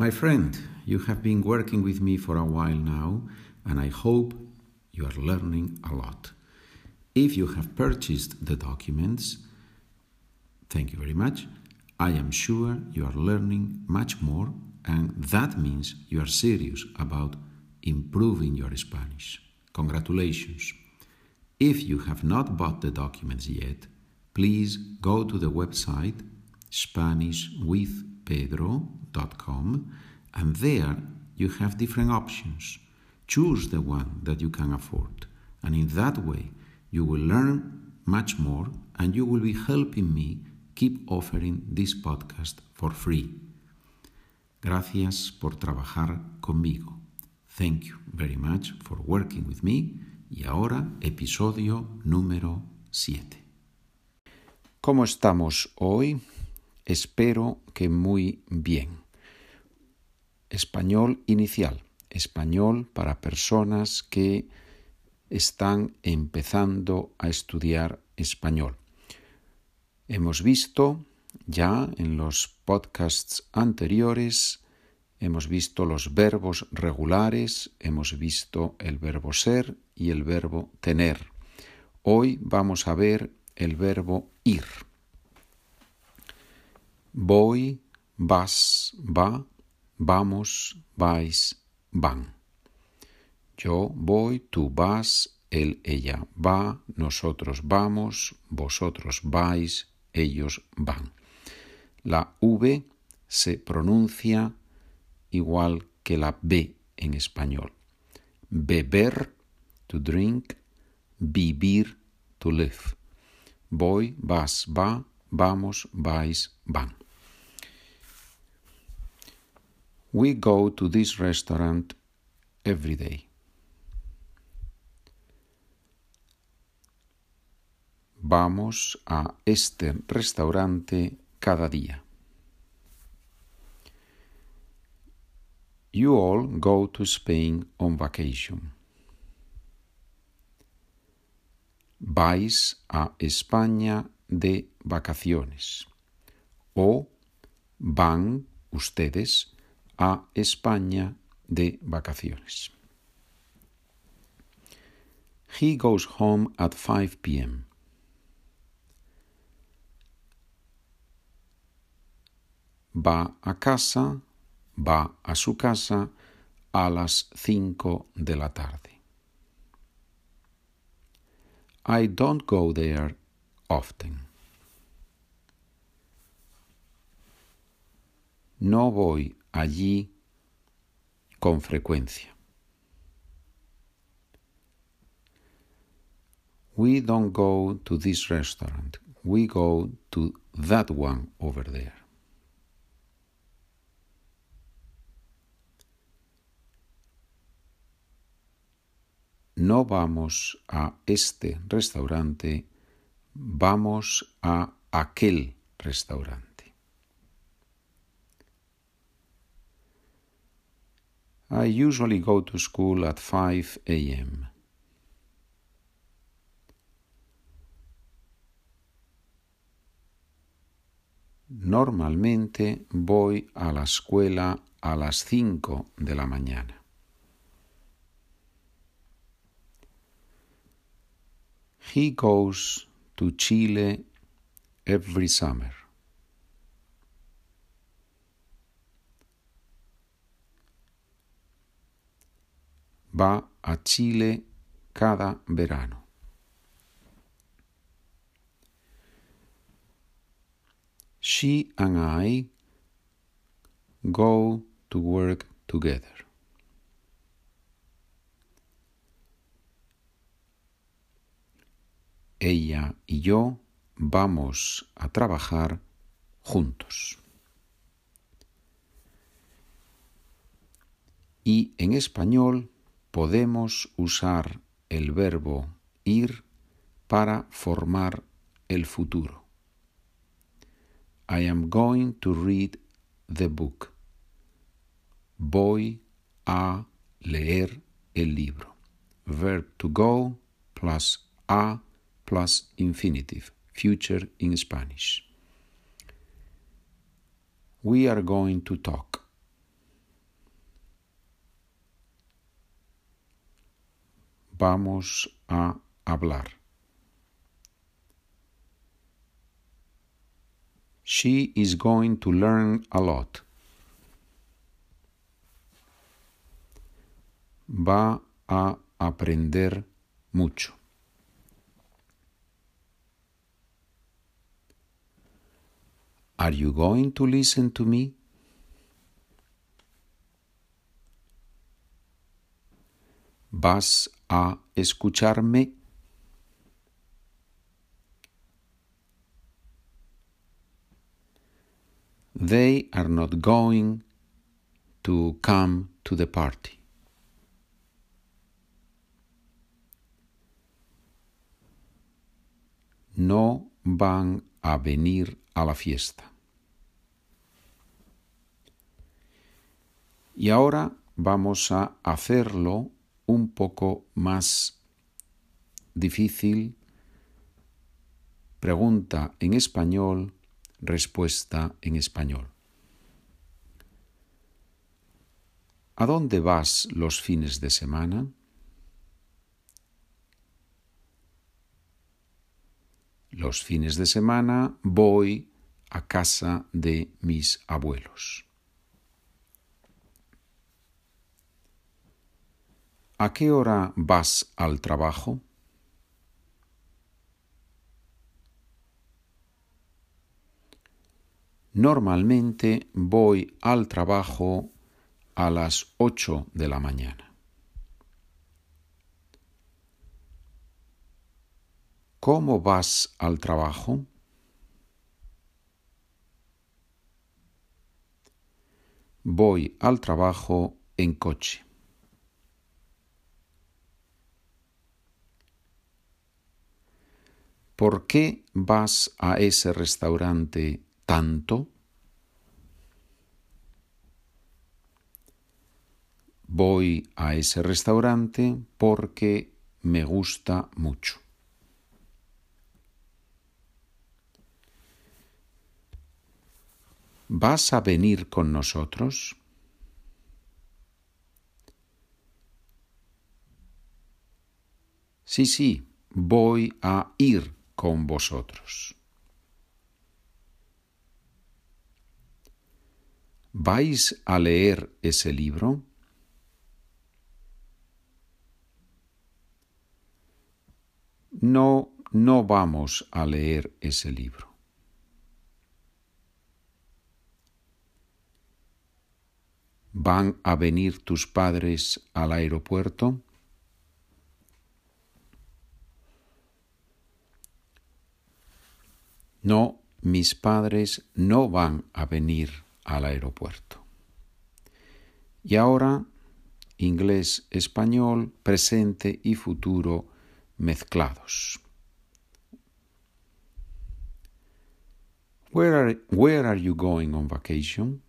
My friend, you have been working with me for a while now, and I hope you are learning a lot. If you have purchased the documents, thank you very much. I am sure you are learning much more, and that means you are serious about improving your Spanish. Congratulations. If you have not bought the documents yet, please go to the website SpanishWithPedro.com and there you have different options. Choose the one that you can afford, and in that way, you will learn much more and you will be helping me keep offering this podcast for free. Gracias por trabajar conmigo. Thank you very much for working with me. Y ahora, episodio número 7. ¿Cómo estamos hoy? Espero que muy bien. Español inicial. Español para personas que están empezando a estudiar español. Hemos visto ya en los podcasts anteriores, hemos visto los verbos regulares, hemos visto el verbo ser y el verbo tener. Hoy vamos a ver el verbo ir. Voy, vas, va, vamos, vais, van. Yo voy, tú vas, él, ella va, nosotros vamos, vosotros vais, ellos van. La V se pronuncia igual que la B en español. Beber, to drink, vivir, to live. Voy, vas, va, vamos, vais, van. We go to this restaurant every day. Vamos a este restaurante cada día. You all go to Spain on vacation. Vais a España de vacaciones. O van ustedes a España de vacaciones. He goes home at 5 p.m. Va a casa, va a su casa a las 5 de la tarde. I don't go there often. No voy allí con frecuencia. We don't go to this restaurant. We go to that one over there. No vamos a este restaurante, vamos a aquel restaurante. I usually go to school at 5 a.m. Normalmente voy a la escuela a las 5 de la mañana. He goes to Chile every summer. Va a Chile cada verano. She and I go to work together. Ella y yo vamos a trabajar juntos. Y en español podemos usar el verbo ir para formar el futuro. I am going to read the book. Voy a leer el libro. Verb to go plus a plus infinitive, future in Spanish. We are going to talk. Vamos a hablar. She is going to learn a lot. Va a aprender mucho. Are you going to listen to me? ¿Vas a escucharme? They are not going to come to the party. No van a venir a la fiesta. Y ahora vamos a hacerlo un poco más difícil. Pregunta en español, respuesta en español. ¿A dónde vas los fines de semana? Los fines de semana voy a casa de mis abuelos. ¿A qué hora vas al trabajo? Normalmente voy al trabajo a las ocho de la mañana. ¿Cómo vas al trabajo? Voy al trabajo en coche. ¿Por qué vas a ese restaurante tanto? Voy a ese restaurante porque me gusta mucho. ¿Vas a venir con nosotros? Sí, sí, voy a ir con vosotros. ¿Vais a leer ese libro? No, no vamos a leer ese libro. ¿Van a venir tus padres al aeropuerto? No, mis padres no van a venir al aeropuerto. Y ahora, inglés, español, presente y futuro mezclados. Where are, where are you going on vacation?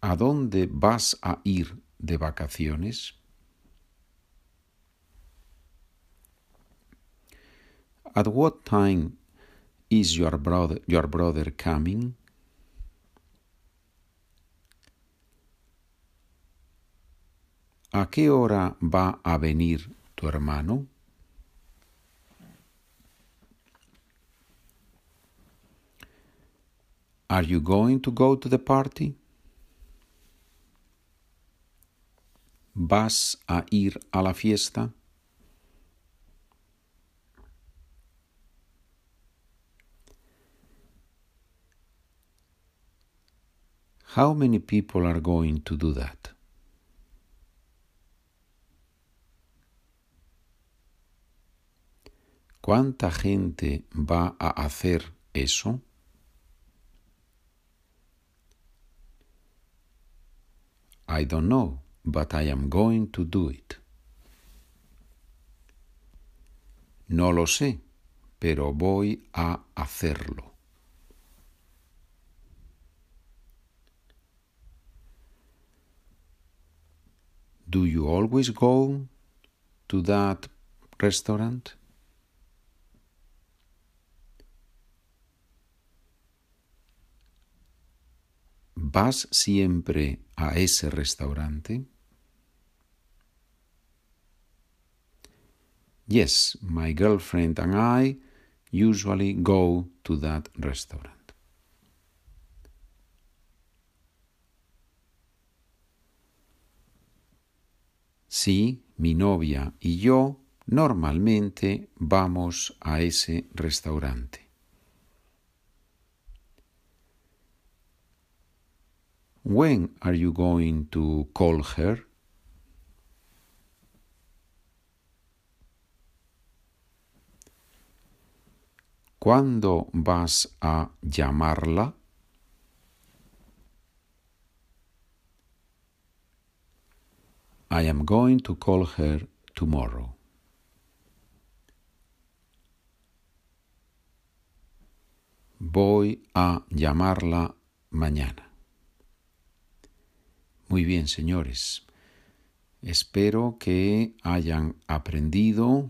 ¿A dónde vas a ir de vacaciones? At what time is your brother, your brother coming? ¿A qué hora va a venir tu hermano? Are you going to go to the party? ¿Vas a ir a la fiesta? How many people are going to do that? ¿Cuánta gente va a hacer eso? I don't know, but I am going to do it. No lo sé, pero voy a hacerlo. Do you always go to that restaurant? ¿Vas siempre a ese restaurante? Yes, my girlfriend and I usually go to that restaurant. Sí, mi novia y yo normalmente vamos a ese restaurante. When are you going to call her? ¿Cuándo vas a llamarla? I am going to call her tomorrow. Voy a llamarla mañana. Muy bien, señores. Espero que hayan aprendido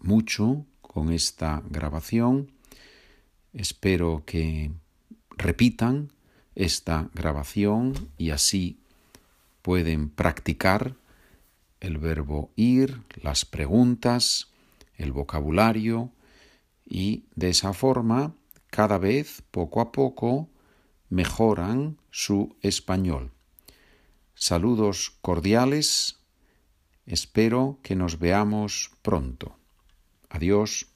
mucho con esta grabación. Espero que repitan esta grabación y así pueden practicar el verbo ir, las preguntas, el vocabulario y de esa forma cada vez poco a poco mejoran su español. Saludos cordiales. Espero que nos veamos pronto. Adiós.